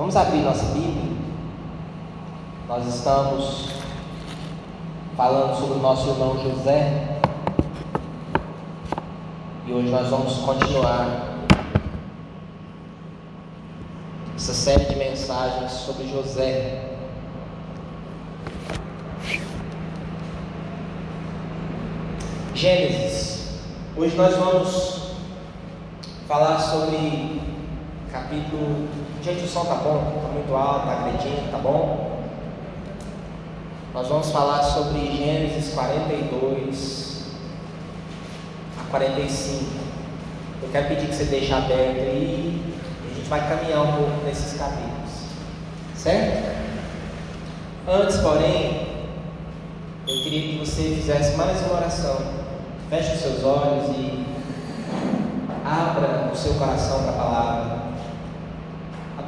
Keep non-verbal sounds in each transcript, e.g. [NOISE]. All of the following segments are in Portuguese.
Vamos abrir nossa Bíblia. Nós estamos falando sobre o nosso irmão José. E hoje nós vamos continuar essa série de mensagens sobre José. Gênesis. Hoje nós vamos falar sobre capítulo. Gente, o som tá bom? Tá muito alto, tá agredindo, tá bom? Nós vamos falar sobre Gênesis 42 a 45. Eu quero pedir que você deixe aberto aí e a gente vai caminhar um pouco nesses capítulos. Certo? Antes, porém, eu queria que você fizesse mais uma oração. Feche os seus olhos e abra o seu coração para a palavra.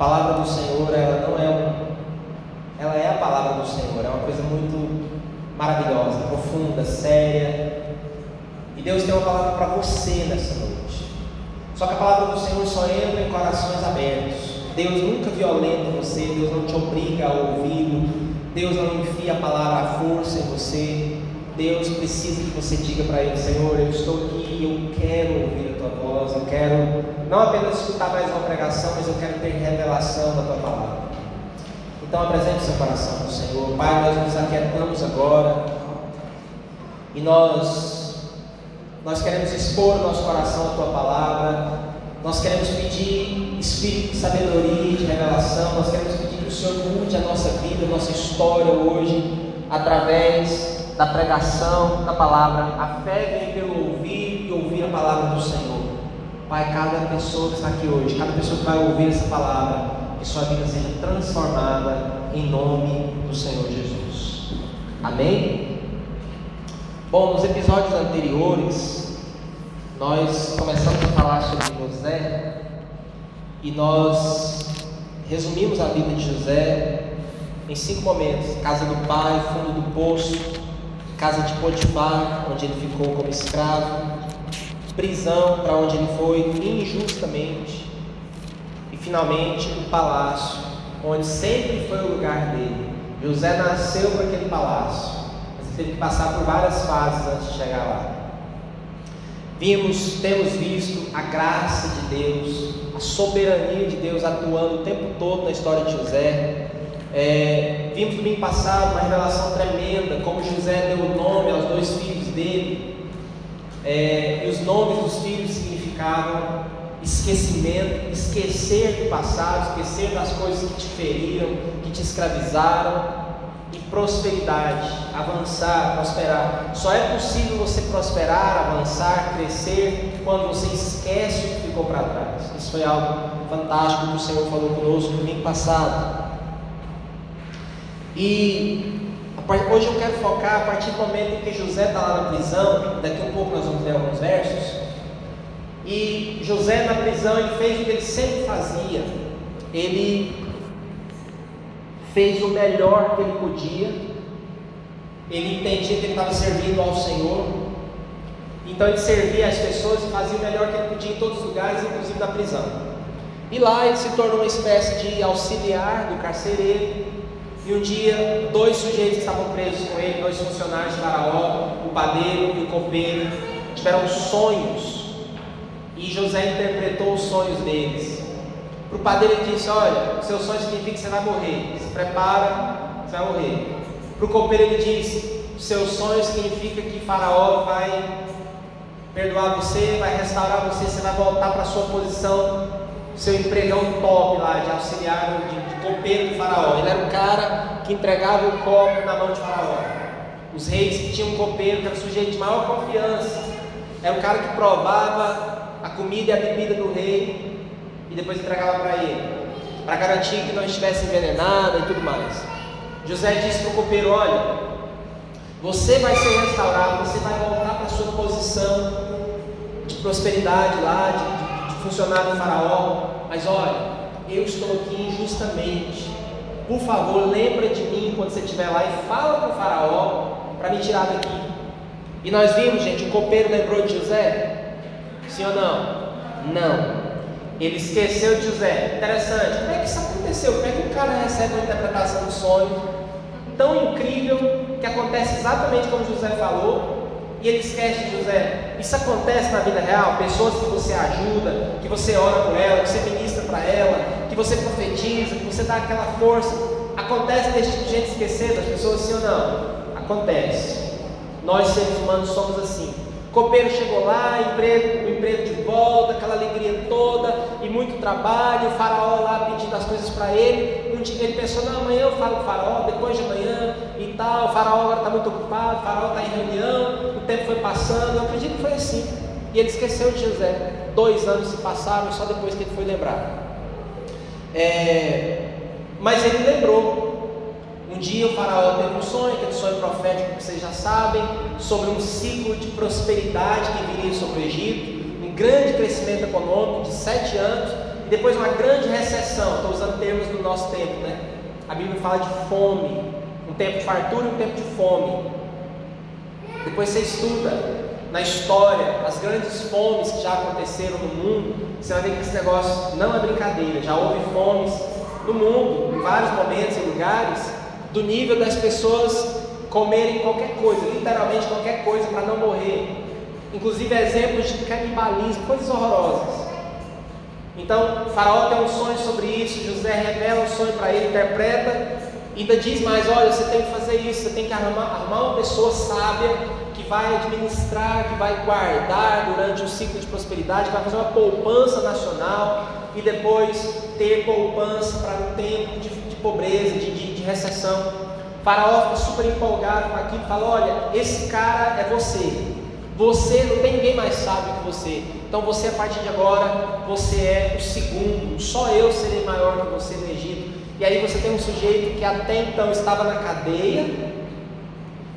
Palavra do Senhor, ela não é um. Ela é a palavra do Senhor, é uma coisa muito maravilhosa, profunda, séria. E Deus tem uma palavra para você nessa noite. Só que a palavra do Senhor só entra em corações abertos. Deus nunca violenta você, Deus não te obriga a ouvi-lo, Deus não enfia a palavra à força em você. Deus precisa que você diga para Ele: Senhor, eu estou aqui eu quero voz, eu quero não apenas escutar mais uma pregação, mas eu quero ter revelação da tua palavra. Então apresente seu coração ao Senhor. Pai, nós nos aquietamos agora e nós, nós queremos expor o nosso coração à tua palavra. Nós queremos pedir espírito de sabedoria de revelação. Nós queremos pedir que o Senhor mude a nossa vida, a nossa história hoje, através da pregação da palavra. A fé vem pelo ouvir e ouvir a palavra do Senhor. Pai, cada pessoa que está aqui hoje, cada pessoa que vai ouvir essa palavra, que sua vida seja transformada em nome do Senhor Jesus. Amém? Bom, nos episódios anteriores, nós começamos a falar sobre José e nós resumimos a vida de José em cinco momentos: casa do pai, fundo do poço, casa de Potifar, onde ele ficou como escravo, prisão para onde ele foi injustamente, e finalmente o palácio, onde sempre foi o lugar dele. José nasceu para aquele palácio, mas ele teve que passar por várias fases antes de chegar lá. Vimos, temos visto a graça de Deus, a soberania de Deus atuando o tempo todo na história de José. É, vimos domingo passado uma revelação tremenda, como José deu o nome aos dois filhos dele, é, nomes dos filhos significavam esquecimento, esquecer do passado, esquecer das coisas que te feriram, que te escravizaram, e prosperidade, avançar, prosperar. Só é possível você prosperar, avançar, crescer, quando você esquece o que ficou para trás. Isso foi algo fantástico que o Senhor falou conosco no domingo passado. E hoje eu quero focar a partir do momento em que José está lá na prisão, daqui a um pouco nós vamos ler alguns versos. E José na prisão ele fez o que ele sempre fazia. Ele fez o melhor que ele podia. Ele entendia que ele estava servindo ao Senhor. Então ele servia as pessoas e fazia o melhor que ele podia em todos os lugares, inclusive na prisão. E lá ele se tornou uma espécie de auxiliar do carcereiro e um dia, dois sujeitos que estavam presos com ele, dois funcionários de Faraó, o padeiro e o copeiro, tiveram sonhos. E José interpretou os sonhos deles. Para o padeiro ele disse: Olha, seu sonho significa que você vai morrer. Se prepara, você vai morrer. Para o copeiro ele disse: Seu sonho significa que Faraó vai perdoar você, vai restaurar você, você vai voltar para a sua posição seu empregão top lá de auxiliar de, de copeiro de faraó. Ele era o cara que entregava o copo na mão de faraó. Os reis tinham um copeiro, que era o sujeito de maior confiança, era o cara que provava a comida e a bebida do rei e depois entregava para ele, para garantir que não estivesse envenenada e tudo mais. José disse para o copeiro: Olha, você vai ser restaurado, você vai voltar para a sua posição de prosperidade lá, de funcionário do faraó, mas olha, eu estou aqui injustamente. Por favor, lembra de mim quando você estiver lá e fala para o faraó para me tirar daqui. E nós vimos, gente, o copeiro lembrou de José? Sim ou não? Não. Ele esqueceu de José. Interessante. Como é que isso aconteceu? Como é que o cara recebe uma interpretação do sonho tão incrível que acontece exatamente como José falou e ele esquece José? Isso acontece na vida real? Pessoas que você ajuda, que você ora por ela, que você ministra para ela, que você profetiza, que você dá aquela força. Acontece desse tipo de gente esquecer das pessoas sim ou não? Acontece. Nós seres humanos somos assim. Copeiro chegou lá, emprego, o emprego de volta, aquela alegria toda e muito trabalho, o faraó lá pedindo as coisas para ele. Um dia ele pensou, não, amanhã eu falo com o faraó, depois de amanhã e tal, o faraó agora está muito ocupado, o faraó está em reunião, o tempo foi passando, eu acredito que foi assim. E ele esqueceu de José. Dois anos se passaram, só depois que ele foi lembrar. É, mas ele lembrou um dia o faraó teve um sonho, aquele sonho profético que vocês já sabem, sobre um ciclo de prosperidade que viria sobre o Egito, um grande crescimento econômico de sete anos, e depois uma grande recessão, estou usando termos do nosso tempo, né? A Bíblia fala de fome, um tempo de fartura e um tempo de fome. Depois você estuda na história as grandes fomes que já aconteceram no mundo, você vai ver que esse negócio não é brincadeira, já houve fomes no mundo, em vários momentos e lugares, do nível das pessoas comerem qualquer coisa, literalmente qualquer coisa para não morrer. Inclusive exemplos de canibalismo, coisas horrorosas. Então, Faraó tem um sonho sobre isso, José revela um sonho para ele, interpreta, e ainda diz mais: olha, você tem que fazer isso, você tem que arrumar, arrumar uma pessoa sábia vai administrar, que vai guardar durante um ciclo de prosperidade, que vai fazer uma poupança nacional e depois ter poupança para um tempo de, de pobreza, de, de de recessão. O faraó fica super empolgado com aquilo, fala: Olha, esse cara é você. Você não tem ninguém mais sábio que você. Então você, a partir de agora, você é o segundo. Só eu serei maior que você no Egito. E aí você tem um sujeito que até então estava na cadeia,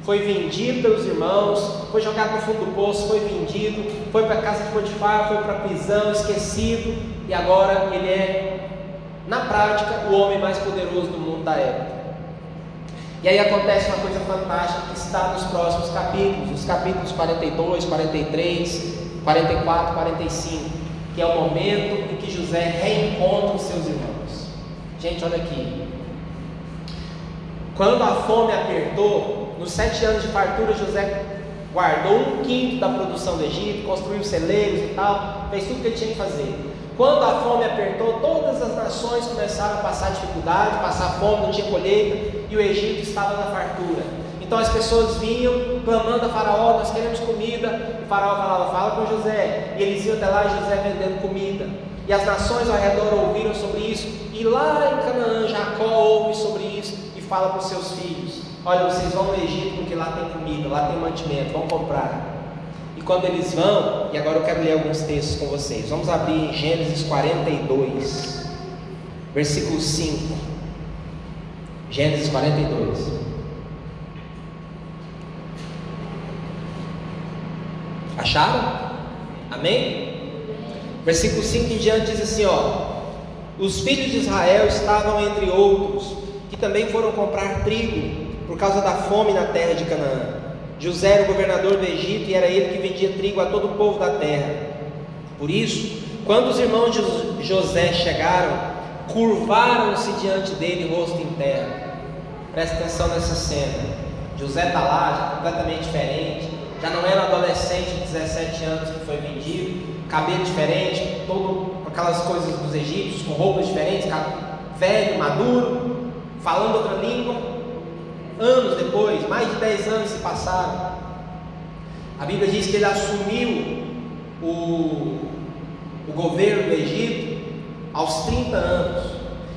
foi vendido pelos irmãos, foi jogado no fundo do poço, foi vendido, foi para a casa de Potifar, foi para a prisão, esquecido, e agora ele é, na prática, o homem mais poderoso do mundo da época. E aí acontece uma coisa fantástica que está nos próximos capítulos, os capítulos 42, 43, 44, 45, que é o momento em que José reencontra os seus irmãos. Gente, olha aqui. Quando a fome apertou, nos sete anos de fartura, José guardou um quinto da produção do Egito, construiu celeiros e tal, fez tudo o que ele tinha que fazer. Quando a fome apertou, todas as nações começaram a passar dificuldade, passar fome, não tinha colheita, e o Egito estava na fartura. Então as pessoas vinham clamando a Faraó: Nós queremos comida. O Faraó falava: Fala com José. E eles iam até lá José vendendo comida. E as nações ao redor ouviram sobre isso. E lá em Canaã, Jacó ouve sobre isso e fala para os seus filhos: Olha, vocês vão no Egito porque lá tem comida, lá tem mantimento, vão comprar quando eles vão, e agora eu quero ler alguns textos com vocês. Vamos abrir em Gênesis 42, versículo 5. Gênesis 42. Acharam? Amém? Versículo 5 em diante diz assim: ó. Os filhos de Israel estavam entre outros, que também foram comprar trigo, por causa da fome na terra de Canaã. José era o governador do Egito e era ele que vendia trigo a todo o povo da terra. Por isso, quando os irmãos de José chegaram, curvaram-se diante dele, rosto em terra. Presta atenção nessa cena. José está lá, já completamente diferente. Já não era adolescente de 17 anos que foi vendido, cabelo diferente, todo com aquelas coisas dos egípcios, com roupas diferentes, velho, maduro, falando outra língua anos depois, mais de 10 anos se passaram. A Bíblia diz que ele assumiu o, o governo do Egito aos 30 anos.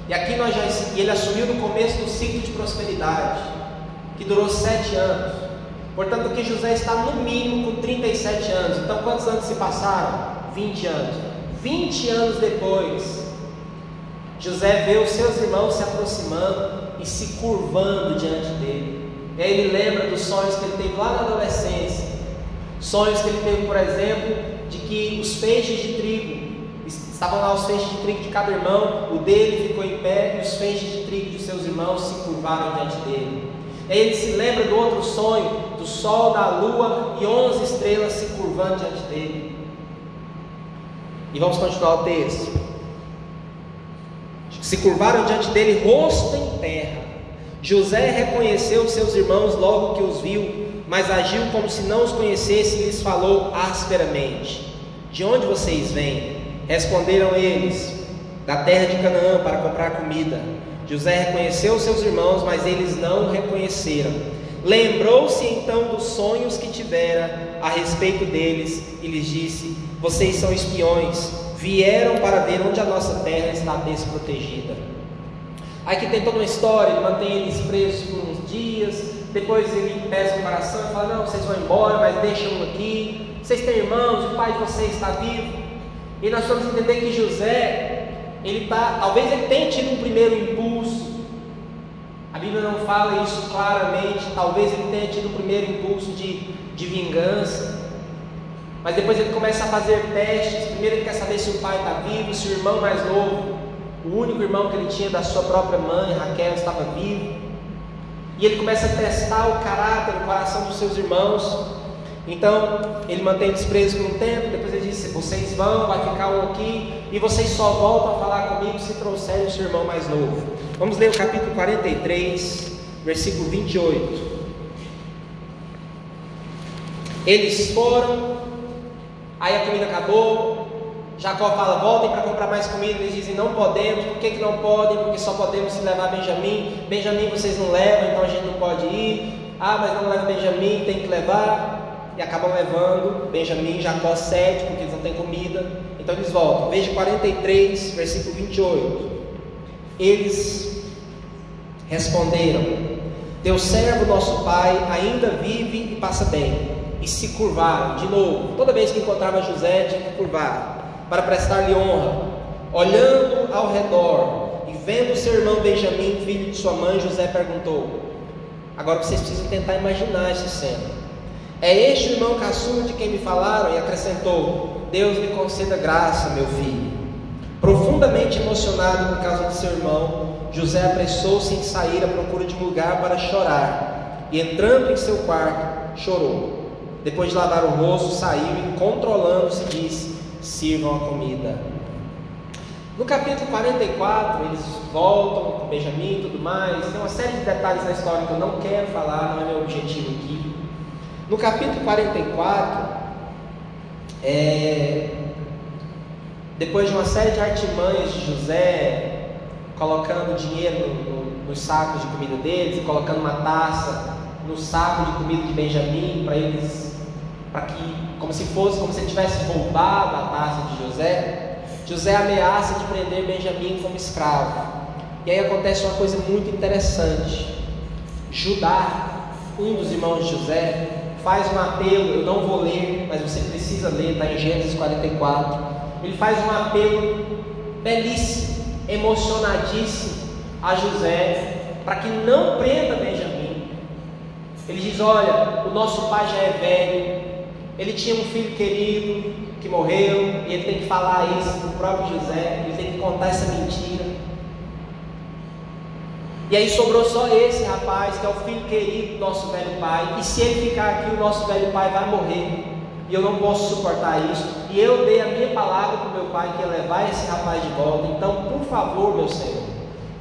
E aqui nós já e ele assumiu no começo do ciclo de prosperidade, que durou sete anos. Portanto, aqui José está no mínimo com 37 anos. Então, quantos anos se passaram? 20 anos. 20 anos depois, José vê os seus irmãos se aproximando e se curvando diante dele. Aí ele lembra dos sonhos que ele teve lá na adolescência. Sonhos que ele teve, por exemplo, de que os feixes de trigo, estavam lá os feixes de trigo de cada irmão, o dele ficou em pé e os feixes de trigo de seus irmãos se curvaram diante dele. Aí ele se lembra do outro sonho, do sol, da lua e onze estrelas se curvando diante dele. E vamos continuar o texto. Se curvaram diante dele, rosto em terra. José reconheceu seus irmãos logo que os viu, mas agiu como se não os conhecesse e lhes falou asperamente: De onde vocês vêm? Responderam eles: Da terra de Canaã para comprar comida. José reconheceu seus irmãos, mas eles não o reconheceram. Lembrou-se então dos sonhos que tivera a respeito deles e lhes disse: Vocês são espiões, vieram para ver onde a nossa terra está desprotegida. Aí que tem toda uma história, ele mantém eles presos por uns dias, depois ele pesa o coração e fala: Não, vocês vão embora, mas deixam aqui. Vocês têm irmãos, o pai de vocês está vivo. E nós vamos entender que José, ele tá, talvez ele tenha tido um primeiro impulso. A Bíblia não fala isso claramente. Talvez ele tenha tido um primeiro impulso de, de vingança. Mas depois ele começa a fazer testes. Primeiro ele quer saber se o pai está vivo, se o irmão mais novo, o único irmão que ele tinha da sua própria mãe, Raquel, estava vivo. E ele começa a testar o caráter, o coração dos seus irmãos. Então, ele mantém eles presos por um tempo, depois ele diz: Vocês vão, vai ficar um aqui, e vocês só voltam a falar comigo se trouxerem o seu irmão mais novo. Vamos ler o capítulo 43, versículo 28. Eles foram, aí a comida acabou. Jacó fala: voltem para comprar mais comida. Eles dizem: não podemos. Por que, que não podem? Porque só podemos se levar Benjamim. Benjamim vocês não levam, então a gente não pode ir. Ah, mas não leva Benjamim, tem que levar e acabam levando Benjamim Jacó sete, porque eles não têm comida. Então eles voltam. Veja 43, versículo 28. Eles responderam: Teu servo, nosso pai, ainda vive e passa bem. E se curvaram de novo. Toda vez que encontrava José, tinha que curvar para prestar-lhe honra. Olhando ao redor e vendo seu irmão Benjamim, filho de sua mãe, José perguntou: Agora vocês precisam tentar imaginar essa cena. É este o irmão caçula de quem me falaram? E acrescentou: Deus lhe conceda graça, meu filho. Profundamente emocionado por causa de seu irmão, José apressou-se em sair à procura de um lugar para chorar. E entrando em seu quarto, chorou. Depois de lavar o rosto, saiu e, controlando-se, disse: Sirvam a comida. No capítulo 44, eles voltam com Benjamim e tudo mais. Tem uma série de detalhes na história que eu não quero falar, não é meu objetivo aqui. No capítulo 44, é, depois de uma série de artimanhas de José, colocando dinheiro no, no, nos sacos de comida deles, colocando uma taça no saco de comida de Benjamim para eles, como se fosse, como se ele tivesse roubado a taça de José, José ameaça de prender Benjamim como escravo. E aí acontece uma coisa muito interessante. Judá, um dos irmãos de José, faz um apelo, eu não vou ler, mas você precisa ler, está em Gênesis 44. Ele faz um apelo belíssimo, emocionadíssimo a José, para que não prenda Benjamim. Ele diz: Olha, o nosso pai já é velho, ele tinha um filho querido que morreu, e ele tem que falar isso para o próprio José, ele tem que contar essa mentira. E aí sobrou só esse rapaz, que é o filho querido do nosso velho pai. E se ele ficar aqui, o nosso velho pai vai morrer. E eu não posso suportar isso. E eu dei a minha palavra para o meu pai que ia levar esse rapaz de volta. Então, por favor, meu Senhor,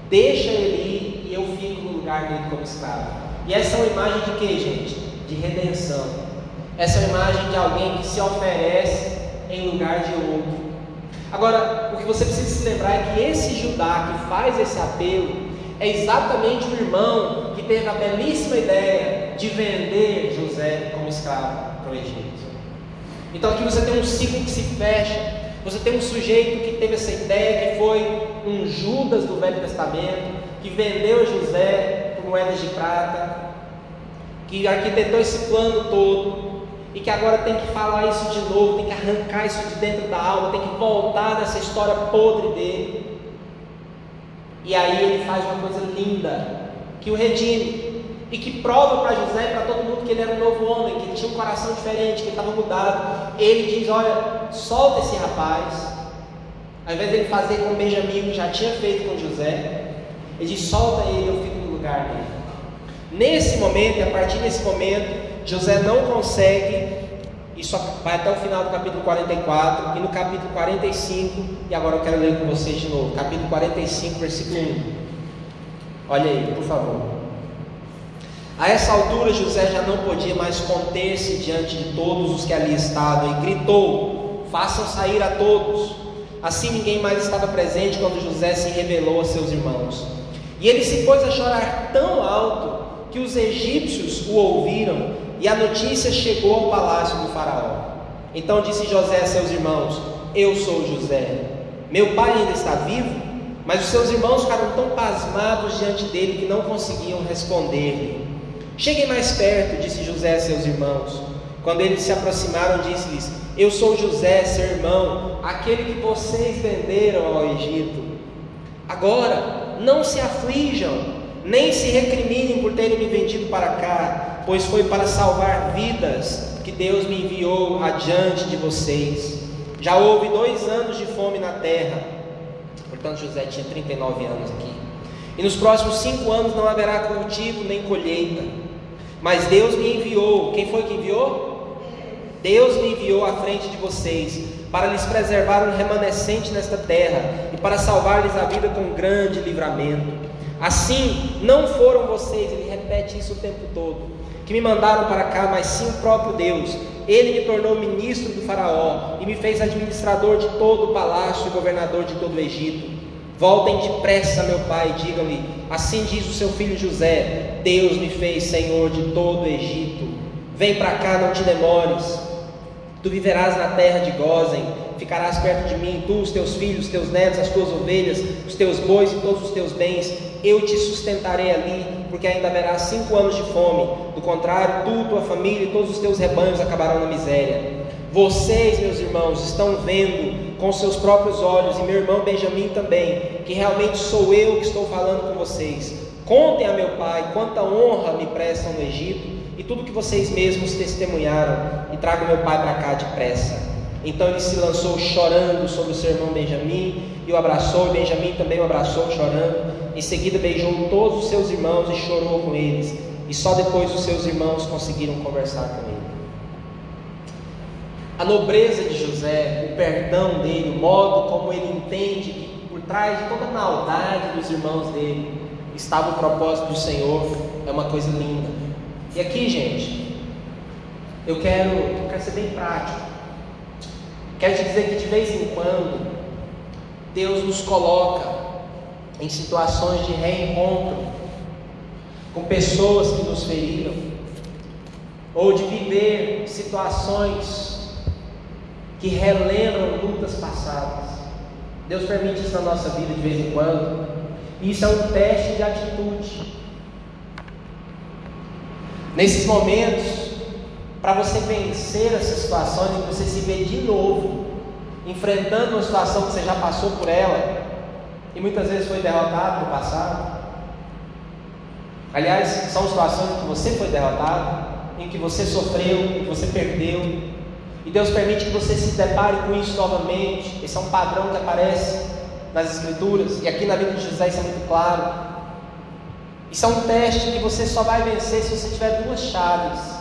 deixa ele ir e eu fico no lugar dele como escravo. E essa é uma imagem de quê, gente? De redenção. Essa é uma imagem de alguém que se oferece em lugar de outro. Agora, o que você precisa se lembrar é que esse Judá que faz esse apelo, é exatamente o irmão que teve a belíssima ideia de vender José como escravo para o Egito. Então aqui você tem um ciclo que se fecha. Você tem um sujeito que teve essa ideia, que foi um Judas do Velho Testamento, que vendeu José por moedas de prata, que arquitetou esse plano todo, e que agora tem que falar isso de novo, tem que arrancar isso de dentro da alma, tem que voltar nessa história podre dele. E aí ele faz uma coisa linda, que o redime, e que prova para José e para todo mundo que ele era um novo homem, que ele tinha um coração diferente, que ele estava mudado. Ele diz: Olha, solta esse rapaz. Ao invés dele fazer com Benjamim, que já tinha feito com José, ele diz: Solta ele, eu fico no lugar dele. Nesse momento, a partir desse momento, José não consegue Isso vai até o final do capítulo 44 e no capítulo 45, e agora eu quero ler com vocês de novo, capítulo 45, versículo 1. Olha aí, por favor. A essa altura José já não podia mais conter-se diante de todos os que ali estavam e gritou: Façam sair a todos. Assim ninguém mais estava presente quando José se revelou a seus irmãos. E ele se pôs a chorar tão alto que os egípcios o ouviram e a notícia chegou ao palácio do Faraó. Então disse José a seus irmãos: Eu sou José. Meu pai ainda está vivo? Mas os seus irmãos ficaram tão pasmados diante dele que não conseguiam responder-lhe. Cheguem mais perto, disse José a seus irmãos. Quando eles se aproximaram, disse-lhes: Eu sou José, seu irmão, aquele que vocês venderam ao Egito. Agora, não se aflijam, nem se recriminem por terem me vendido para cá, pois foi para salvar vidas que Deus me enviou adiante de vocês. Já houve dois anos de fome na terra, portanto José tinha 39 anos aqui. E nos próximos cinco anos não haverá cultivo nem colheita. Mas Deus me enviou. Quem foi que enviou? Deus me enviou à frente de vocês para lhes preservar um remanescente nesta terra e para salvar-lhes a vida com grande livramento. Assim, não foram vocês, ele repete isso o tempo todo, que me mandaram para cá, mas sim o próprio Deus. Ele me tornou ministro do Faraó e me fez administrador de todo o palácio e governador de todo o Egito. Voltem depressa, meu pai, digam-lhe: Assim diz o seu filho José: Deus me fez senhor de todo o Egito. Vem para cá, não te demores. Tu viverás na terra de Gozen, ficarás perto de mim, tu, os teus filhos, os teus netos, as tuas ovelhas, os teus bois e todos os teus bens eu te sustentarei ali, porque ainda haverá cinco anos de fome. Do contrário, tu, tua família e todos os teus rebanhos acabarão na miséria. Vocês, meus irmãos, estão vendo com seus próprios olhos, e meu irmão Benjamim também, que realmente sou eu que estou falando com vocês. Contem a meu pai quanta honra me prestam no Egito e tudo que vocês mesmos testemunharam, e tragam meu pai para cá depressa. Então ele se lançou chorando sobre o seu irmão Benjamim e o abraçou, e Benjamim também o abraçou chorando. Em seguida beijou todos os seus irmãos e chorou com eles. E só depois os seus irmãos conseguiram conversar com ele. A nobreza de José, o perdão dele, o modo como ele entende que por trás de toda a maldade dos irmãos dele estava o propósito do Senhor, é uma coisa linda. E aqui, gente, eu quero, eu quero ser bem prático. Quero te dizer que de vez em quando Deus nos coloca em situações de reencontro com pessoas que nos feriram, ou de viver situações que relembram lutas passadas. Deus permite isso na nossa vida de vez em quando. Isso é um teste de atitude. Nesses momentos, para você vencer essas situações você se ver de novo enfrentando uma situação que você já passou por ela, e muitas vezes foi derrotado no passado. Aliás, são situações em que você foi derrotado, em que você sofreu, em que você perdeu. E Deus permite que você se depare com isso novamente. Esse é um padrão que aparece nas Escrituras, e aqui na vida de José isso é muito claro. Isso é um teste que você só vai vencer se você tiver duas chaves.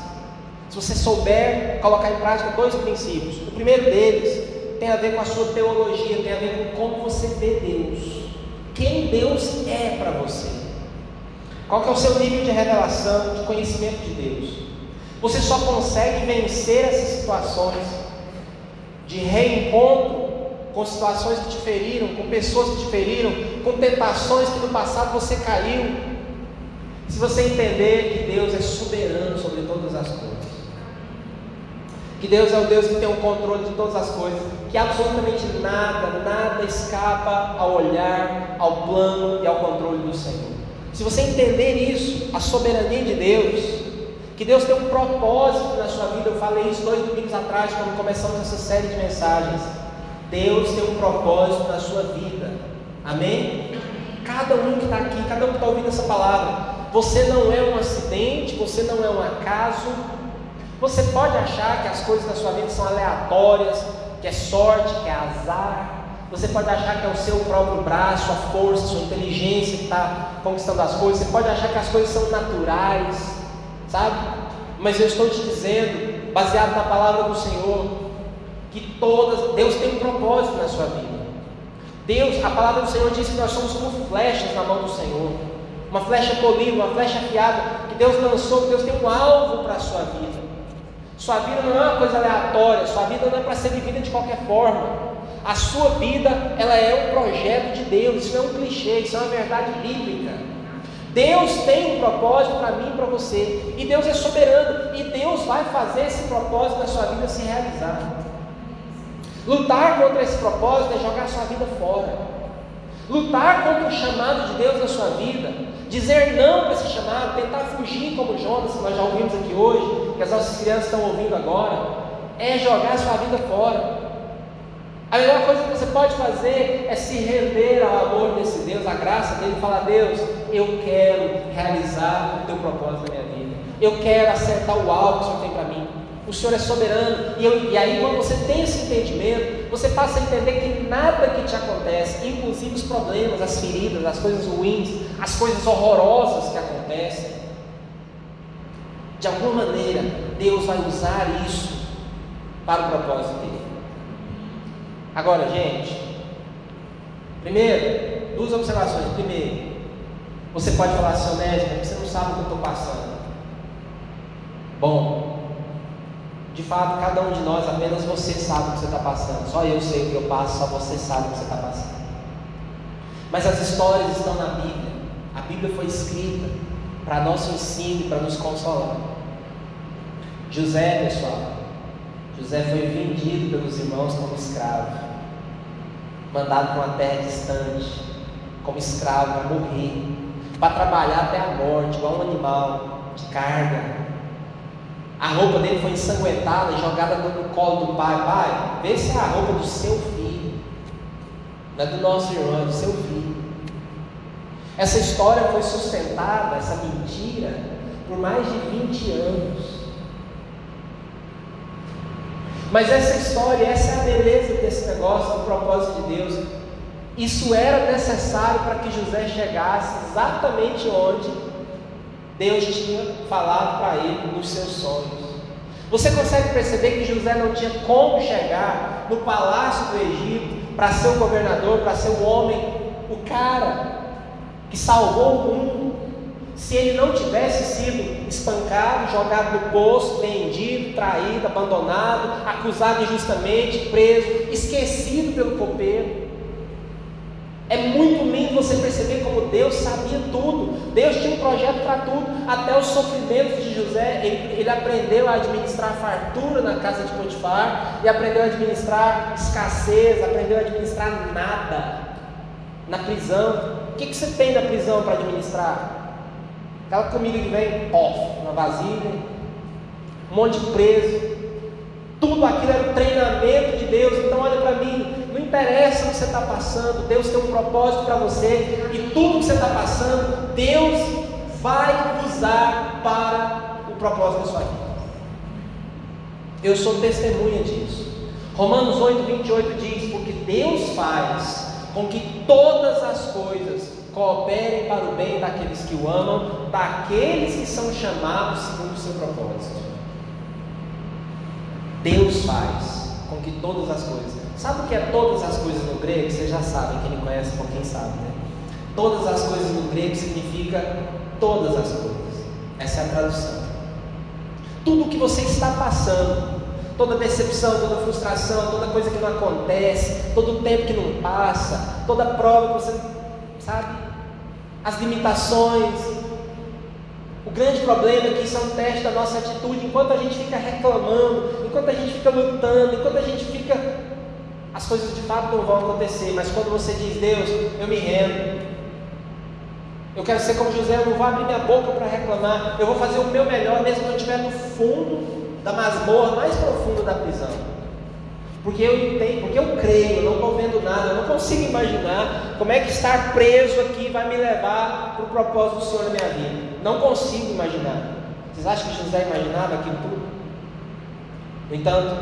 Se você souber colocar em prática dois princípios. O primeiro deles tem a ver com a sua teologia, tem a ver com como você vê Deus quem Deus é para você. Qual é o seu nível de revelação, de conhecimento de Deus? Você só consegue vencer essas situações de reencontro com situações que te feriram, com pessoas que te feriram, com tentações que no passado você caiu. Se você entender que Deus é soberano sobre todas as coisas. Que Deus é o Deus que tem o controle de todas as coisas, que absolutamente nada, nada escapa ao olhar, ao plano e ao controle do Senhor. Se você entender isso, a soberania de Deus, que Deus tem um propósito na sua vida, eu falei isso dois domingos atrás, quando começamos essa série de mensagens. Deus tem um propósito na sua vida, amém? Cada um que está aqui, cada um que está ouvindo essa palavra, você não é um acidente, você não é um acaso, você pode achar que as coisas da sua vida são aleatórias, que é sorte, que é azar. Você pode achar que é o seu próprio braço, a força, a sua inteligência que está conquistando as coisas. Você pode achar que as coisas são naturais, sabe? Mas eu estou te dizendo baseado na palavra do Senhor, que todas, Deus tem um propósito na sua vida. Deus, a palavra do Senhor diz que nós somos como flechas na mão do Senhor. Uma flecha polida, uma flecha afiada, que Deus lançou, que Deus tem um alvo para a sua vida. Sua vida não é uma coisa aleatória, sua vida não é para ser vivida de qualquer forma. A sua vida, ela é um projeto de Deus, isso não é um clichê, isso é uma verdade bíblica. Deus tem um propósito para mim e para você, e Deus é soberano, e Deus vai fazer esse propósito na sua vida se realizar. Lutar contra esse propósito é jogar sua vida fora. Lutar contra o chamado de Deus na sua vida, dizer não para esse chamado, tentar fugir como Jonas, que nós já ouvimos aqui hoje, que as nossas crianças estão ouvindo agora, é jogar sua vida fora. A melhor coisa que você pode fazer é se render ao amor desse Deus, à graça dele, e falar: Deus, eu quero realizar o teu propósito na minha vida, eu quero acertar o alvo que o Senhor tem para mim. O Senhor é soberano, e, eu, e aí, quando você tem esse entendimento, você passa a entender que nada que te acontece, inclusive os problemas, as feridas, as coisas ruins, as coisas horrorosas que acontecem, de alguma maneira, Deus vai usar isso para o propósito dele. Agora, gente, primeiro, duas observações. Primeiro, você pode falar assim, é você não sabe o que eu estou passando. Bom, de fato, cada um de nós, apenas você sabe o que você está passando. Só eu sei o que eu passo, só você sabe o que você está passando. Mas as histórias estão na Bíblia. A Bíblia foi escrita para nosso ensino e para nos consolar. José, pessoal, José foi vendido pelos irmãos como escravo mandado para uma terra distante, como escravo, a morrer, para trabalhar até a morte, igual um animal de carga. A roupa dele foi ensanguentada e jogada no colo do pai. Pai, vê se é a roupa do seu filho, não é do nosso irmão, é do seu filho. Essa história foi sustentada, essa mentira, por mais de 20 anos. Mas essa história, essa é a beleza desse negócio, do propósito de Deus. Isso era necessário para que José chegasse exatamente onde Deus tinha falado para ele nos seus sonhos. Você consegue perceber que José não tinha como chegar no palácio do Egito para ser o governador, para ser o homem, o cara que salvou o mundo, se ele não tivesse sido espancado, jogado no poço, vendido, traído, abandonado, acusado injustamente, preso, esquecido pelo copeiro. É muito lindo você perceber como Deus sabia tudo. Deus tinha um projeto para tudo, até os sofrimentos de José. Ele, ele aprendeu a administrar fartura na casa de Potifar, e aprendeu a administrar escassez, aprendeu a administrar nada na prisão. O que, que você tem na prisão para administrar? Aquela comida que vem, off, na vasilha, um monte de preso. Tudo aquilo era o treinamento de Deus. Então, olha para mim, não interessa o que você está passando, Deus tem um propósito para você, e tudo que você está passando, Deus vai usar para o propósito da sua vida. Eu sou testemunha disso. Romanos 8, 28 diz: Porque Deus faz com que todas as coisas cooperem para o bem daqueles que o amam, daqueles que são chamados segundo o seu propósito. Deus faz com que todas as coisas. Sabe o que é todas as coisas no grego? Vocês já sabem, quem me conhece um pouquinho sabe, né? Todas as coisas no grego significa todas as coisas. Essa é a tradução. Tudo o que você está passando, toda decepção, toda frustração, toda coisa que não acontece, todo tempo que não passa, toda prova que você, sabe? As limitações. O grande problema é que isso é um teste da nossa atitude. Enquanto a gente fica reclamando, enquanto a gente fica lutando, enquanto a gente fica. As coisas de fato não vão acontecer. Mas quando você diz, Deus, eu me rendo. Eu quero ser como José, eu não vou abrir minha boca para reclamar. Eu vou fazer o meu melhor, mesmo que eu estiver no fundo da masmorra mais profunda da prisão. Porque eu entendo, porque eu creio, eu não estou vendo nada, eu não consigo imaginar como é que estar preso aqui vai me levar para o propósito do Senhor na minha vida. Não consigo imaginar. Vocês acham que José imaginava aquilo tudo? No entanto,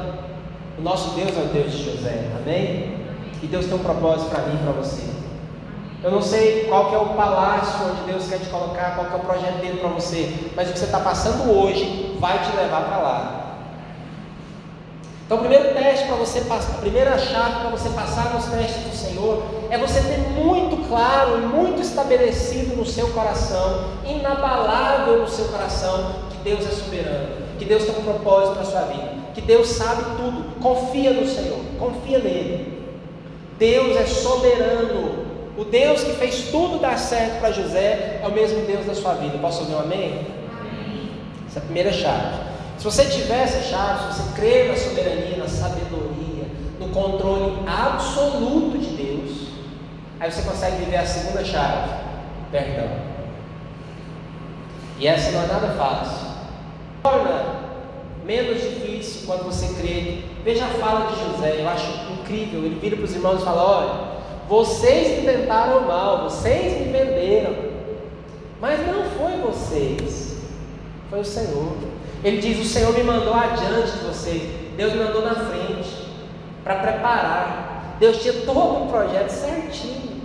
o nosso Deus é o Deus de José, amém? E Deus tem um propósito para mim e para você. Eu não sei qual é o palácio onde Deus quer te colocar, qual é o projeto dele para você, mas o que você está passando hoje vai te levar para lá. Então, o primeiro teste para você passar, a primeira chave para você passar nos testes do Senhor é você ter muito claro e muito estabelecido no seu coração, inabalável no seu coração, que Deus é soberano, que Deus tem um propósito para a sua vida, que Deus sabe tudo. Confia no Senhor, confia nele. Deus é soberano. O Deus que fez tudo dar certo para José é o mesmo Deus da sua vida. Posso ouvir um amém? amém? Essa é a primeira chave. Se você tiver essa chave, se você crer na soberania, na sabedoria, no controle absoluto de Deus, aí você consegue viver a segunda chave: perdão. E essa não é nada fácil. Torna menos difícil quando você crê. Veja a fala de José, eu acho incrível. Ele vira para os irmãos e fala: Olha, vocês me tentaram mal, vocês me venderam, mas não foi vocês, foi o Senhor. Ele diz: O Senhor me mandou adiante de vocês, Deus me mandou na frente, para preparar. Deus tinha todo um projeto certinho.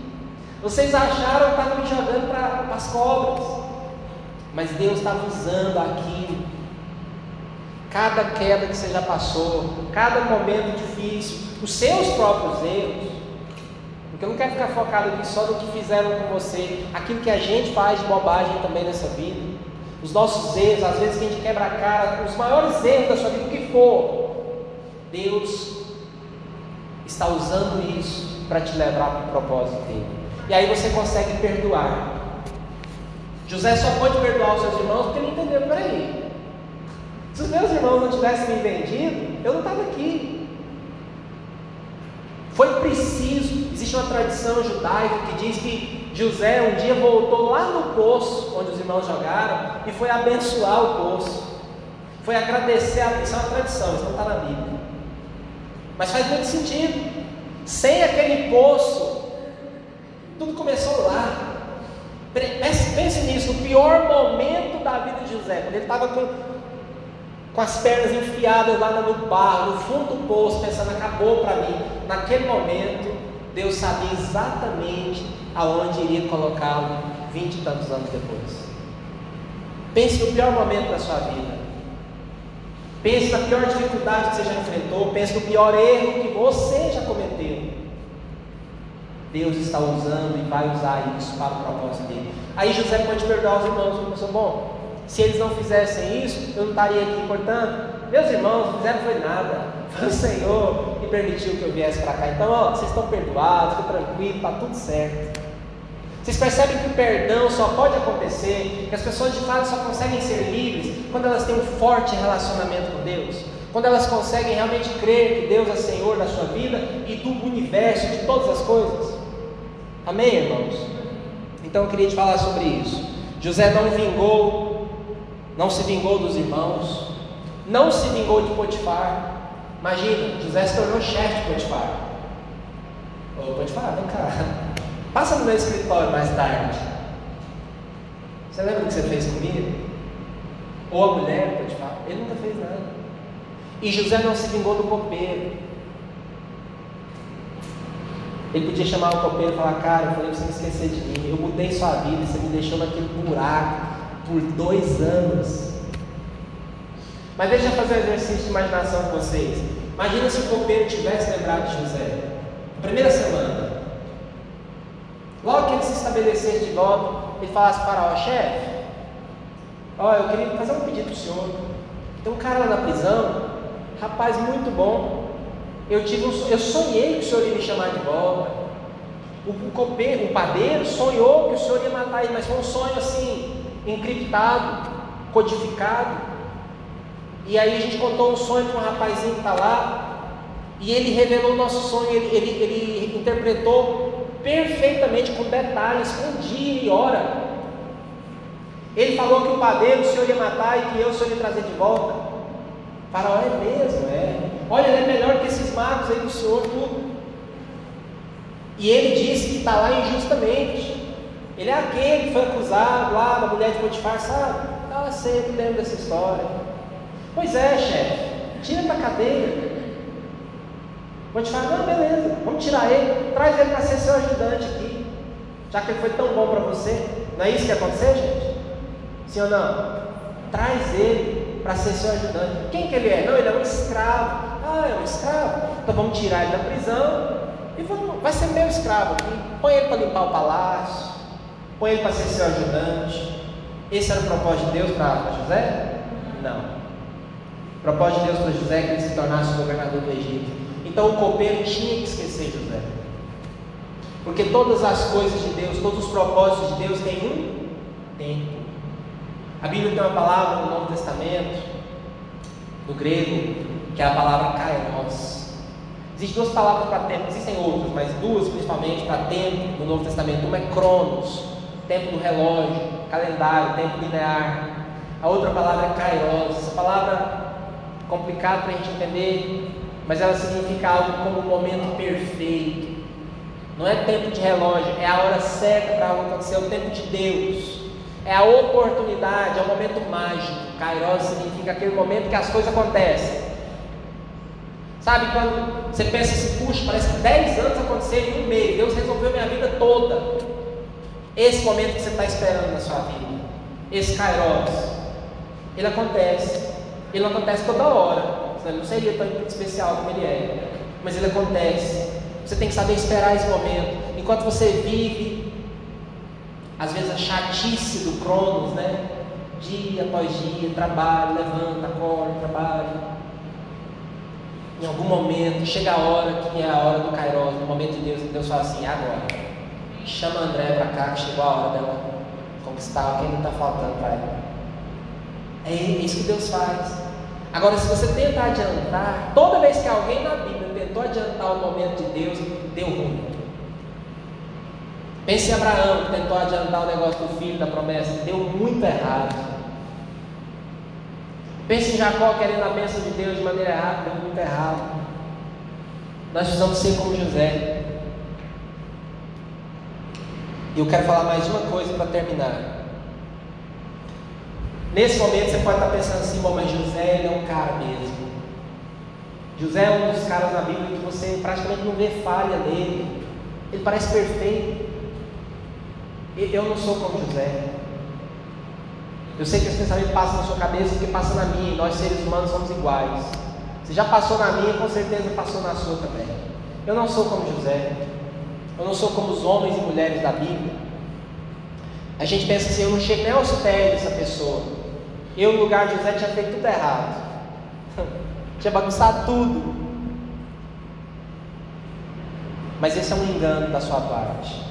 Vocês acharam que estavam me jogando para as cobras, mas Deus estava usando aquilo. Cada queda que você já passou, cada momento difícil, os seus próprios erros, porque eu não quero ficar focado aqui só no que fizeram com você, aquilo que a gente faz de bobagem também nessa vida os nossos erros, às vezes que a gente quebra a cara, os maiores erros da sua vida, o que for, Deus está usando isso para te levar para o propósito dele. E aí você consegue perdoar. José só pode perdoar os seus irmãos porque ele entendeu, peraí. Se os meus irmãos não tivessem me vendido, eu não estava aqui. Foi preciso, existe uma tradição judaica que diz que José um dia voltou lá no poço onde os irmãos jogaram e foi abençoar o poço. Foi agradecer a isso é uma tradição, isso não está na Bíblia. Mas faz muito sentido. Sem aquele poço, tudo começou lá. Pense, pense nisso, no pior momento da vida de José, quando ele estava com, com as pernas enfiadas lá no barro, no fundo do poço, pensando, acabou para mim. Naquele momento, Deus sabia exatamente aonde iria colocá-lo vinte e tantos anos depois. Pense no pior momento da sua vida. Pense na pior dificuldade que você já enfrentou. Pense no pior erro que você já cometeu. Deus está usando e vai usar isso para o propósito dele. Aí José pode perdoar os irmãos. Ele pensou, bom, se eles não fizessem isso, eu não estaria aqui. Portanto, meus irmãos não fizeram foi nada. Foi o Senhor permitiu que eu viesse para cá. Então, ó, vocês estão perdoados, fica tranquilo, está tudo certo. Vocês percebem que o perdão só pode acontecer, que as pessoas de fato só conseguem ser livres quando elas têm um forte relacionamento com Deus, quando elas conseguem realmente crer que Deus é Senhor da sua vida e do universo, de todas as coisas. Amém, irmãos? Então eu queria te falar sobre isso. José não vingou, não se vingou dos irmãos, não se vingou de Potifar. Imagina, José se tornou chefe de Potifar. Ô Potifar, vem cá. Passa no meu escritório mais tarde. Você lembra o que você fez comigo? Ou a mulher, pode falar, ele nunca fez nada. E José não se vingou do copeiro. Ele podia chamar o copeiro e falar, cara, eu falei para você não esquecer de mim, eu mudei sua vida, você me deixou naquele buraco por dois anos. Mas deixa eu fazer um exercício de imaginação com vocês. Imagina se o copeiro tivesse lembrado de José. Primeira semana. Logo que ele se estabelecesse de volta, ele falasse para o chefe, ó, eu queria fazer um pedido para o senhor. Tem um cara lá na prisão, rapaz muito bom. Eu tive um, eu sonhei que o senhor ia me chamar de volta. O, o copeiro, o padeiro sonhou que o senhor ia matar ele, mas foi um sonho assim, encriptado, codificado. E aí a gente contou um sonho para um rapazinho que está lá, e ele revelou o nosso sonho, ele, ele, ele interpretou perfeitamente com detalhes, com dia e hora. Ele falou que o padeiro o Senhor ia matar e que eu o Senhor ia trazer de volta. Faraó é mesmo, é. Olha, ele é melhor que esses magos aí do Senhor, tudo. E ele disse que está lá injustamente. Ele é aquele que foi acusado lá da mulher de Potifar, sabe? Ah, eu lembro dessa história. Pois é, chefe, tira da cadeia. Vou te falar, não, beleza, vamos tirar ele, traz ele para ser seu ajudante aqui, já que ele foi tão bom para você. Não é isso que aconteceu, gente? Sim ou não? Traz ele para ser seu ajudante. Quem que ele é? Não, ele é um escravo. Ah, é um escravo. Então vamos tirar ele da prisão e vamos, vai ser meu escravo aqui. Põe ele para limpar o palácio, põe ele para ser seu ajudante. Esse era o propósito de Deus para José? Não. O propósito de Deus para José é que ele se tornasse governador do Egito. Então o copeiro tinha que esquecer José. Porque todas as coisas de Deus, todos os propósitos de Deus têm um tempo. A Bíblia tem uma palavra no Novo Testamento, no grego, que é a palavra kairos. Existem duas palavras para tempo, existem outras, mas duas principalmente para tempo no Novo Testamento. Uma é cronos, tempo do relógio, calendário, tempo linear. A outra palavra é kairos. Essa palavra complicada para a gente entender, mas ela significa algo como o momento perfeito. Não é tempo de relógio, é a hora certa para algo acontecer, é o tempo de Deus. É a oportunidade, é o momento mágico. Kairos significa aquele momento que as coisas acontecem. Sabe quando você pensa assim, puxa, parece que 10 anos aconteceram em um mês, Deus resolveu minha vida toda. Esse momento que você está esperando na sua vida, esse Kairos, ele acontece. Ele não acontece toda hora, senão ele não seria tão especial como ele é. Mas ele acontece. Você tem que saber esperar esse momento. Enquanto você vive, às vezes a chatice do Cronos, né? Dia após dia, trabalho, levanta, acorda, trabalho em algum momento, chega a hora que é a hora do Kairos, no momento de Deus, Deus fala assim, agora, chama André para cá, que chegou a hora dela conquistar o que ainda está faltando para ela. É isso que Deus faz. Agora, se você tenta adiantar, toda vez que alguém na Bíblia tentou adiantar o momento de Deus, deu ruim. Pense em Abraão, que tentou adiantar o negócio do filho, da promessa, deu muito errado. Pense em Jacó querendo a bênção de Deus de maneira errada, deu muito errado. Nós precisamos ser como José. E eu quero falar mais uma coisa para terminar. Nesse momento você pode estar pensando assim, bom, mas José ele é um cara mesmo. José é um dos caras na Bíblia que você praticamente não vê falha nele. Ele parece perfeito. Eu não sou como José. Eu sei que esse pensamento passa na sua cabeça porque passa na minha, nós seres humanos somos iguais. Se já passou na minha, com certeza passou na sua também. Eu não sou como José. Eu não sou como os homens e mulheres da Bíblia. A gente pensa assim, eu não chego nem aos pés dessa pessoa. Eu, no lugar de José, tinha feito tudo errado. [LAUGHS] tinha bagunçado tudo. Mas esse é um engano da sua parte.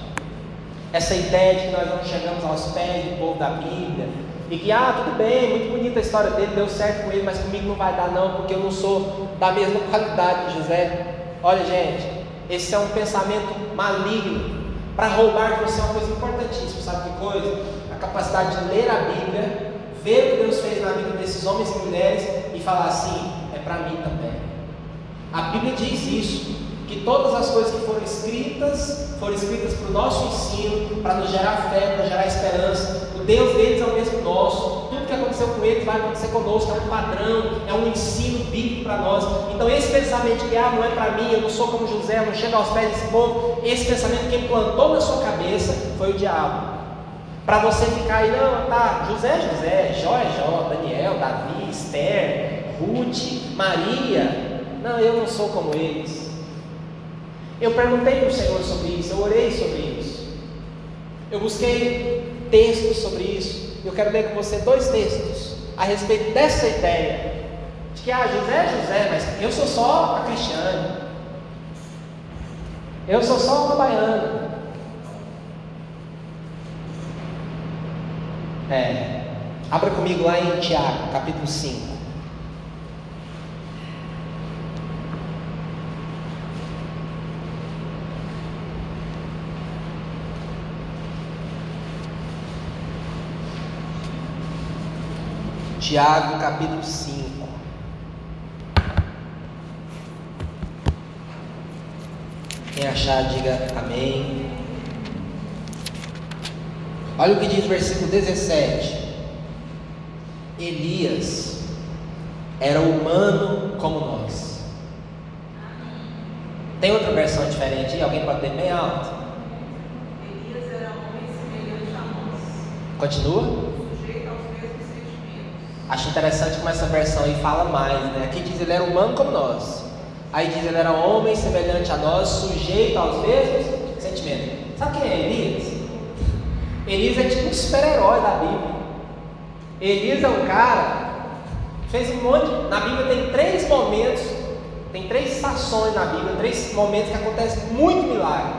Essa ideia de que nós não chegamos aos pés do povo da Bíblia, e que, ah, tudo bem, muito bonita a história dele, deu certo com ele, mas comigo não vai dar não, porque eu não sou da mesma [LAUGHS] qualidade de José. Olha, gente, esse é um pensamento maligno para roubar de você uma coisa importantíssima, sabe que coisa? A capacidade de ler a Bíblia, ver o que Deus fez na vida desses homens e mulheres e falar assim, é para mim também. A Bíblia diz isso, que todas as coisas que foram escritas, foram escritas para o nosso ensino, para nos gerar fé, para gerar esperança, Deus deles é o mesmo nosso. Tudo que aconteceu com eles vai acontecer conosco. É um padrão, é um ensino bíblico para nós. Então, esse pensamento que ah, não é para mim, eu não sou como José, eu não chego aos pés desse povo, esse pensamento que implantou na sua cabeça foi o diabo. Para você ficar aí, não, tá, José é José, Jó é Jó, Daniel, Davi, Esther, Ruth, Maria. Não, eu não sou como eles. Eu perguntei para o Senhor sobre isso, eu orei sobre isso. Eu busquei textos sobre isso. Eu quero ler com você dois textos a respeito dessa ideia. De que, ah, José é José, mas eu sou só a Cristiane. Eu sou só uma baiana. É. Abra comigo lá em Tiago, capítulo 5. Tiago capítulo 5. Quem achar, diga amém. Olha o que diz o versículo 17. Elias era humano como nós. Tem outra versão diferente? Alguém pode ter bem alto? Elias era homem semelhante a nós. Continua? Acho interessante como essa versão aí fala mais, né? Aqui diz ele era humano como nós. Aí diz: ele era homem semelhante a nós, sujeito aos mesmos sentimentos. Sabe quem é Elias? Elias é tipo um super-herói da Bíblia. Elias é um cara que fez um monte. Na Bíblia tem três momentos, tem três estações na Bíblia, três momentos que acontecem muito milagre.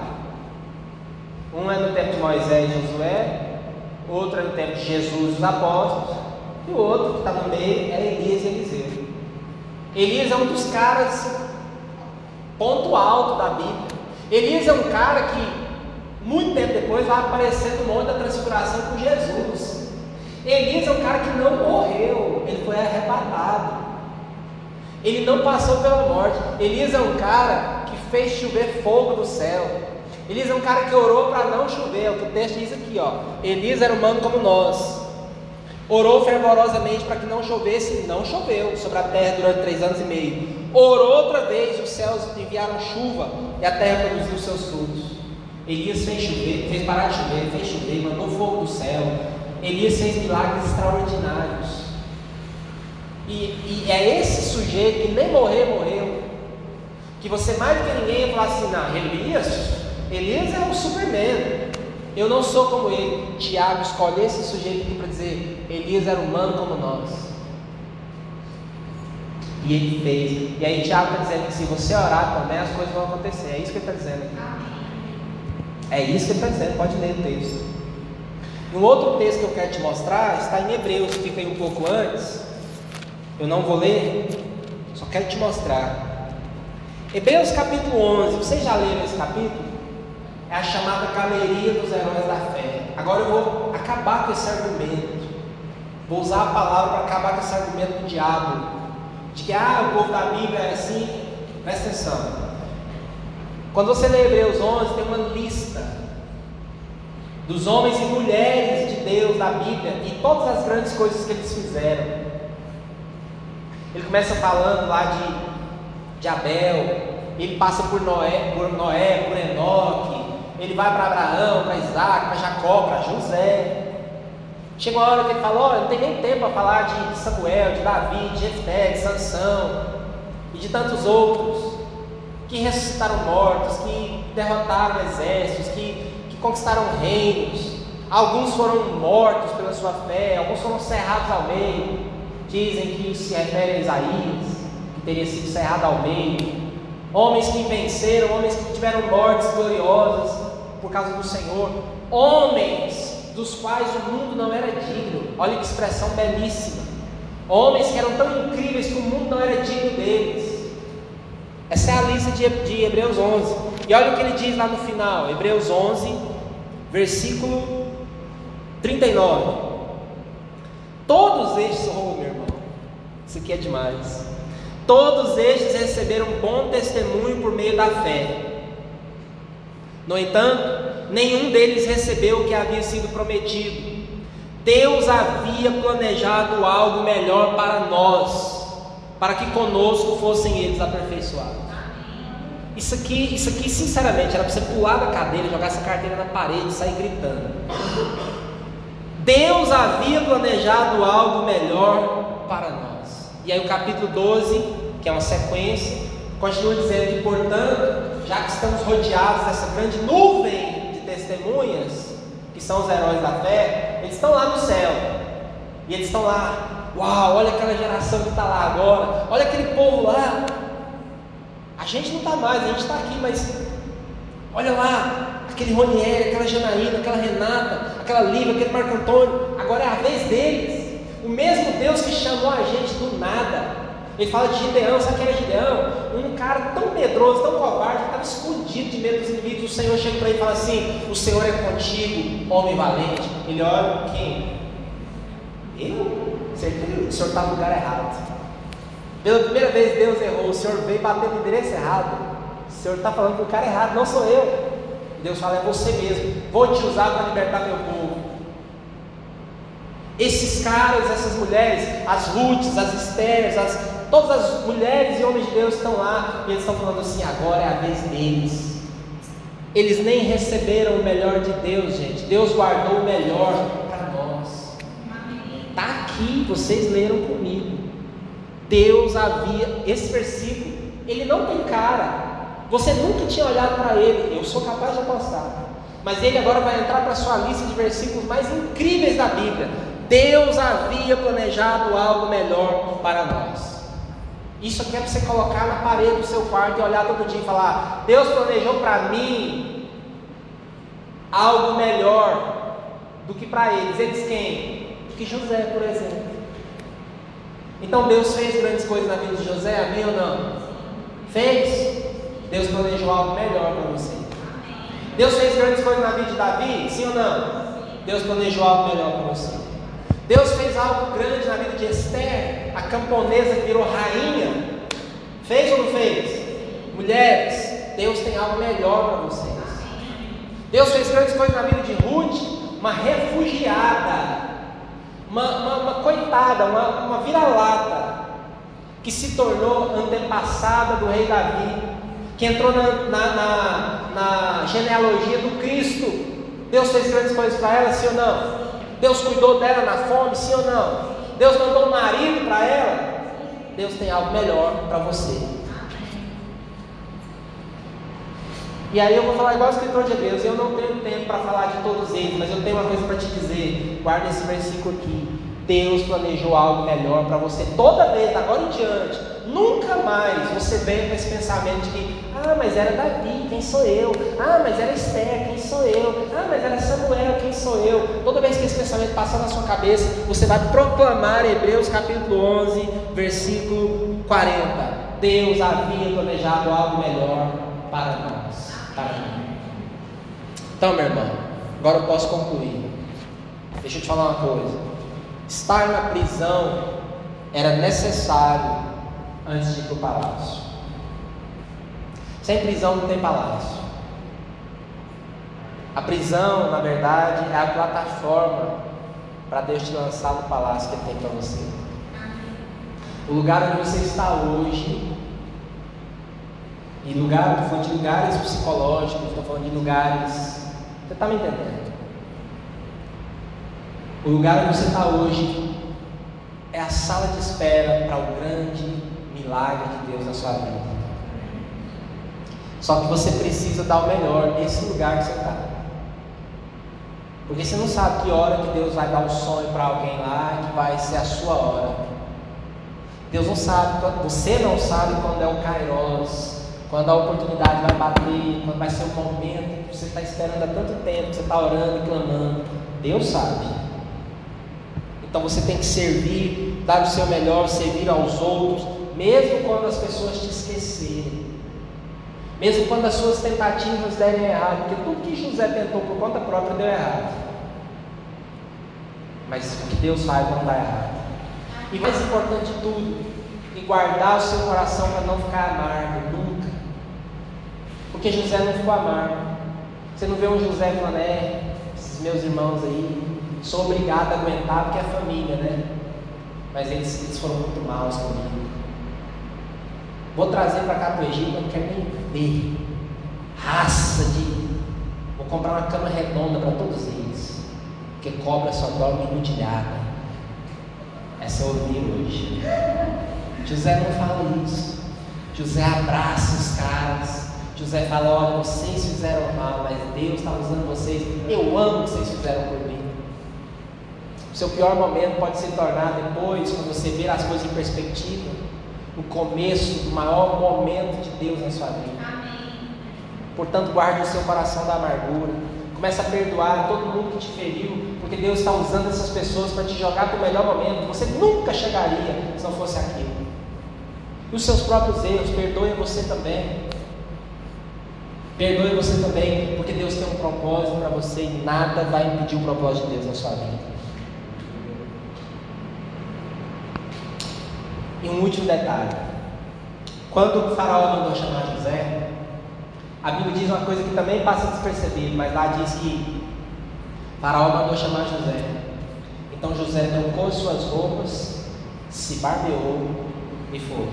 Um é no tempo de Moisés e Josué, outro é no tempo de Jesus e os apóstolos, e o outro que está no meio é Elias e Eliseu. Elias é um dos caras, ponto alto da Bíblia. Elias é um cara que, muito tempo depois, vai aparecer no monte da transfiguração com Jesus. Elias é um cara que não morreu, ele foi arrebatado. Ele não passou pela morte. Elias é um cara que fez chover fogo do céu. Elias é um cara que orou para não chover. É o que o texto diz aqui, ó. Elias era humano como nós. Orou fervorosamente para que não chovesse, não choveu sobre a terra durante três anos e meio. Orou outra vez, os céus enviaram chuva e a terra produziu seus frutos. Elias fez chover, fez parar de chover, fez chover, mandou fogo do céu. Elias fez milagres extraordinários. E, e é esse sujeito que nem morrer, morreu. Que você mais do que ninguém ia falar assim, não, Elias, Elias é um superman. Eu não sou como ele. Tiago escolhe esse sujeito aqui para dizer: Elias era humano como nós. E ele fez. E aí Tiago está dizendo que se você orar também as coisas vão acontecer. É isso que ele está dizendo aqui. É isso que ele está dizendo. Pode ler o texto. Um outro texto que eu quero te mostrar está em Hebreus, fica aí um pouco antes. Eu não vou ler, só quero te mostrar. Hebreus capítulo 11. Vocês já leram esse capítulo? É a chamada galeria dos heróis da fé. Agora eu vou acabar com esse argumento. Vou usar a palavra para acabar com esse argumento do diabo. De que ah, o povo da Bíblia é assim. Presta atenção. Quando você lê Hebreus 11, tem uma lista dos homens e mulheres de Deus da Bíblia e todas as grandes coisas que eles fizeram. Ele começa falando lá de, de Abel, ele passa por Noé, por Noé, por Enoque, ele vai para Abraão, para Isaac, para Jacó, para José. Chegou a hora que ele falou: Olha, não tem nem tempo para falar de Samuel, de Davi, de Jefté, de Sansão e de tantos outros que ressuscitaram mortos, que derrotaram exércitos, que, que conquistaram reinos. Alguns foram mortos pela sua fé, alguns foram cerrados ao meio. Dizem que se refere a Isaías, que teria sido cerrado ao meio. Homens que venceram, homens que tiveram mortes gloriosas por causa do Senhor, homens dos quais o mundo não era digno. Olha que expressão belíssima. Homens que eram tão incríveis que o mundo não era digno deles. Essa é a lista de, Hebreus 11. E olha o que ele diz lá no final, Hebreus 11, versículo 39. Todos estes, oh meu irmão, isso aqui é demais. Todos estes receberam bom testemunho por meio da fé. No entanto, nenhum deles recebeu o que havia sido prometido. Deus havia planejado algo melhor para nós, para que conosco fossem eles aperfeiçoados. Isso aqui, isso aqui, sinceramente, era para você pular da cadeira, jogar essa carteira na parede e sair gritando. Deus havia planejado algo melhor para nós. E aí o capítulo 12, que é uma sequência, continua dizendo que, portanto, já que estamos rodeados dessa grande nuvem de testemunhas, que são os heróis da fé, eles estão lá no céu. E eles estão lá, uau, olha aquela geração que está lá agora, olha aquele povo lá. A gente não está mais, a gente está aqui, mas olha lá, aquele Ronieri, aquela Janaína, aquela Renata, aquela Lívia, aquele Marco Antônio, agora é a vez deles. O mesmo Deus que chamou a gente do nada, ele fala de Gideão, sabe quem era Gideão? Um cara tão medroso, tão covarde, que estava escondido de medo dos inimigos. O Senhor chega para ele e fala assim: O Senhor é contigo, homem valente. Ele olha, quem? Eu? O Senhor está no lugar errado. Pela primeira vez Deus errou, o Senhor veio bater no endereço errado. O Senhor está falando com o cara errado, não sou eu. Deus fala, é você mesmo. Vou te usar para libertar meu povo. Esses caras, essas mulheres, as Ruths, as Estéreis, as Todas as mulheres e homens de Deus estão lá e eles estão falando assim: agora é a vez deles. Eles nem receberam o melhor de Deus, gente. Deus guardou o melhor aqui, vocês leram comigo. Deus havia, esse versículo, ele não tem cara. Você nunca tinha olhado para ele, eu sou capaz de apostar. Mas ele agora vai entrar para a sua lista de versículos mais incríveis da Bíblia. Deus havia planejado algo melhor para nós. Isso aqui é para você colocar na parede do seu quarto e olhar todo dia e falar: Deus planejou para mim algo melhor do que para eles. Eles quem? Que José, por exemplo. Então Deus fez grandes coisas na vida de José, amém ou não? Fez? Deus planejou algo melhor para você. Deus fez grandes coisas na vida de Davi, sim ou não? Deus planejou algo melhor para você. Deus fez algo grande na vida de Esther, a camponesa que virou rainha. Fez ou não fez? Mulheres, Deus tem algo melhor para vocês. Deus fez grandes coisas na vida de Ruth, uma refugiada, uma, uma, uma coitada, uma, uma vira-lata, que se tornou antepassada do rei Davi, que entrou na, na, na, na genealogia do Cristo. Deus fez grandes coisas para ela, sim ou não? Deus cuidou dela na fome, sim ou não? Deus mandou um marido para ela. Deus tem algo melhor para você. E aí eu vou falar igual o escritor de Hebreus, eu não tenho tempo para falar de todos eles, mas eu tenho uma coisa para te dizer. Guarda esse versículo aqui. Deus planejou algo melhor para você toda vez, agora em diante. Nunca mais você vem com esse pensamento de que, ah, mas era Davi, quem sou eu? Ah, mas era Esther, quem sou eu? Ah, mas era Samuel, quem sou eu? Toda vez que esse pensamento passar na sua cabeça, você vai proclamar Hebreus capítulo 11, versículo 40. Deus havia planejado algo melhor para nós, mim. Então, meu irmão, agora eu posso concluir. Deixa eu te falar uma coisa. Estar na prisão era necessário antes de ir para o palácio. Sem prisão não tem palácio. A prisão, na verdade, é a plataforma para Deus te lançar no palácio que Ele tem para você. O lugar onde você está hoje, e lugar, estou falando de lugares psicológicos, estou falando de lugares. Você está me entendendo? O lugar onde você está hoje é a sala de espera para o grande milagre de Deus na sua vida. Só que você precisa dar o melhor nesse lugar que você está. Porque você não sabe que hora que Deus vai dar um sonho para alguém lá que vai ser a sua hora. Deus não sabe, você não sabe quando é o Kairos, quando a oportunidade vai bater, quando vai ser o momento que você está esperando há tanto tempo, você está orando e clamando. Deus sabe. Então você tem que servir, dar o seu melhor, servir aos outros, mesmo quando as pessoas te esquecerem. Mesmo quando as suas tentativas derem errado, porque tudo que José tentou por conta própria deu errado. Mas o que Deus faz não dá errado. E mais importante de tudo, e guardar o seu coração para não ficar amargo. Porque José não ficou amargo. Você não vê um José falando, é, esses meus irmãos aí, sou obrigado a aguentar porque é família, né? Mas eles, eles foram muito maus comigo. Vou trazer para cá para o Egito, não quero nem ver. Raça de. Vou comprar uma cama redonda para todos eles. Porque cobra só dorme enutilhada. Essa eu ouvi hoje. José não fala isso. José abraça os caras. José fala: Olha, vocês fizeram mal, mas Deus está usando vocês. Eu amo o que vocês fizeram por mim. O seu pior momento pode se tornar depois, quando você ver as coisas em perspectiva, o começo do maior momento de Deus na sua vida. Amém. Portanto, guarde o seu coração da amargura. Comece a perdoar todo mundo que te feriu, porque Deus está usando essas pessoas para te jogar para o melhor momento. Você nunca chegaria se não fosse aquilo. E os seus próprios erros, perdoe você também. Perdoe você também, porque Deus tem um propósito para você e nada vai impedir o propósito de Deus na sua vida. E um último detalhe: quando o Faraó mandou chamar José, a Bíblia diz uma coisa que também passa despercebido, mas lá diz que Faraó mandou chamar José. Então José trocou suas roupas, se barbeou e foi.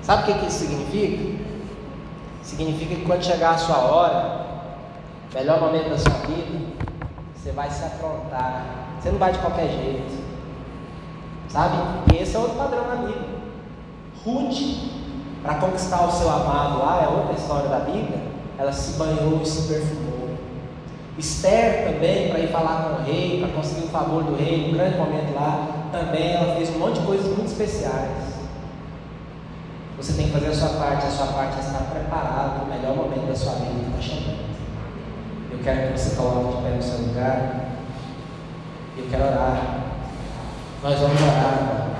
Sabe o que isso significa? Significa que quando chegar a sua hora, melhor momento da sua vida, você vai se afrontar. Você não vai de qualquer jeito. Sabe? E esse é outro padrão na Bíblia. Ruth para conquistar o seu amado lá, é outra história da Bíblia, ela se banhou e se perfumou. Esther também, para ir falar com o rei, para conseguir o favor do rei, um grande momento lá, também ela fez um monte de coisas muito especiais. Você tem que fazer a sua parte, a sua parte é estar preparado para o melhor momento da sua vida que está chegando. Eu quero que você coloque de pé no seu lugar. Eu quero orar. Nós vamos orar agora.